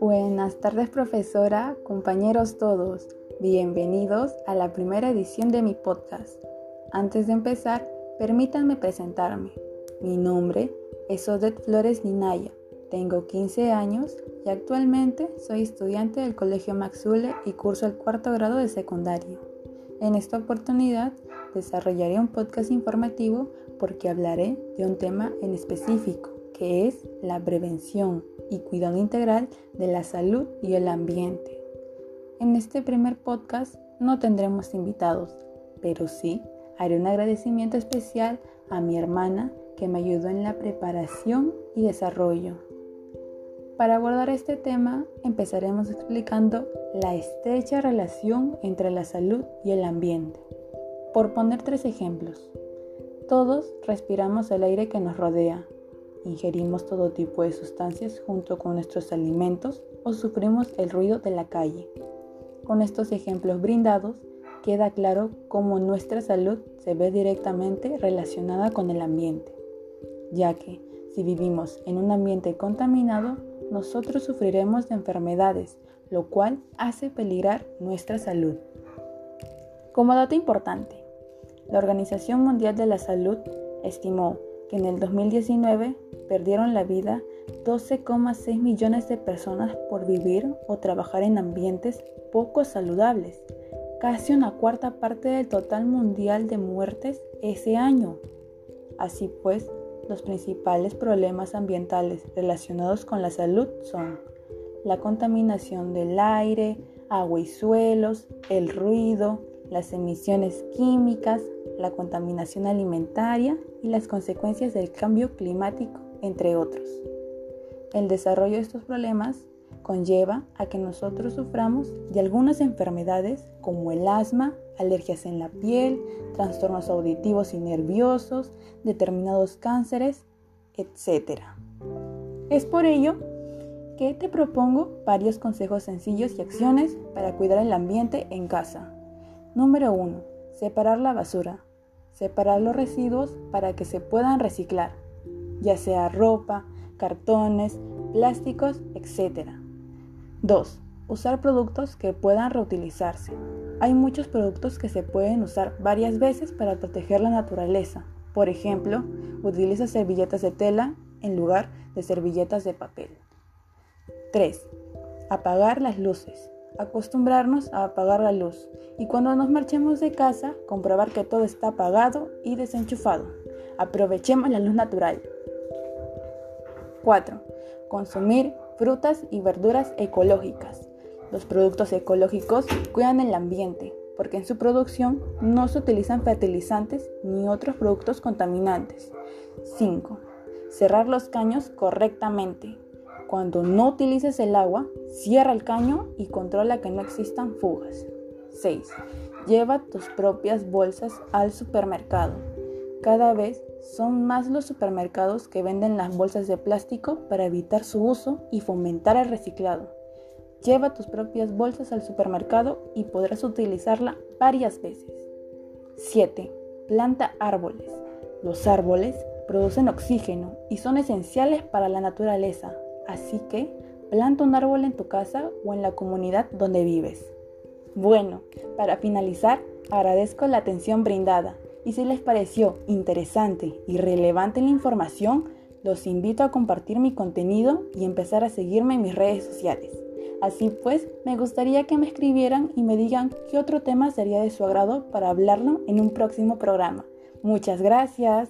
Buenas tardes profesora, compañeros todos. Bienvenidos a la primera edición de mi podcast. Antes de empezar, permítanme presentarme. Mi nombre es Odette Flores Ninaya. Tengo 15 años y actualmente soy estudiante del Colegio Maxule y curso el cuarto grado de secundario. En esta oportunidad desarrollaré un podcast informativo porque hablaré de un tema en específico, que es la prevención y cuidado integral de la salud y el ambiente. En este primer podcast no tendremos invitados, pero sí haré un agradecimiento especial a mi hermana que me ayudó en la preparación y desarrollo. Para abordar este tema empezaremos explicando la estrecha relación entre la salud y el ambiente. Por poner tres ejemplos, todos respiramos el aire que nos rodea, ingerimos todo tipo de sustancias junto con nuestros alimentos o sufrimos el ruido de la calle. Con estos ejemplos brindados, queda claro cómo nuestra salud se ve directamente relacionada con el ambiente, ya que si vivimos en un ambiente contaminado, nosotros sufriremos de enfermedades, lo cual hace peligrar nuestra salud. Como dato importante, la Organización Mundial de la Salud estimó que en el 2019 perdieron la vida 12,6 millones de personas por vivir o trabajar en ambientes poco saludables, casi una cuarta parte del total mundial de muertes ese año. Así pues, los principales problemas ambientales relacionados con la salud son la contaminación del aire, agua y suelos, el ruido, las emisiones químicas, la contaminación alimentaria y las consecuencias del cambio climático, entre otros. El desarrollo de estos problemas conlleva a que nosotros suframos de algunas enfermedades como el asma, alergias en la piel, trastornos auditivos y nerviosos, determinados cánceres, etc. Es por ello que te propongo varios consejos sencillos y acciones para cuidar el ambiente en casa. Número 1. Separar la basura. Separar los residuos para que se puedan reciclar, ya sea ropa, cartones, plásticos, etc. 2. Usar productos que puedan reutilizarse. Hay muchos productos que se pueden usar varias veces para proteger la naturaleza. Por ejemplo, utiliza servilletas de tela en lugar de servilletas de papel. 3. Apagar las luces. Acostumbrarnos a apagar la luz y cuando nos marchemos de casa comprobar que todo está apagado y desenchufado. Aprovechemos la luz natural. 4. Consumir frutas y verduras ecológicas. Los productos ecológicos cuidan el ambiente porque en su producción no se utilizan fertilizantes ni otros productos contaminantes. 5. Cerrar los caños correctamente. Cuando no utilices el agua, cierra el caño y controla que no existan fugas. 6. Lleva tus propias bolsas al supermercado. Cada vez son más los supermercados que venden las bolsas de plástico para evitar su uso y fomentar el reciclado. Lleva tus propias bolsas al supermercado y podrás utilizarla varias veces. 7. Planta árboles. Los árboles producen oxígeno y son esenciales para la naturaleza, así que planta un árbol en tu casa o en la comunidad donde vives. Bueno, para finalizar, agradezco la atención brindada y si les pareció interesante y relevante la información, los invito a compartir mi contenido y empezar a seguirme en mis redes sociales. Así pues, me gustaría que me escribieran y me digan qué otro tema sería de su agrado para hablarlo en un próximo programa. Muchas gracias.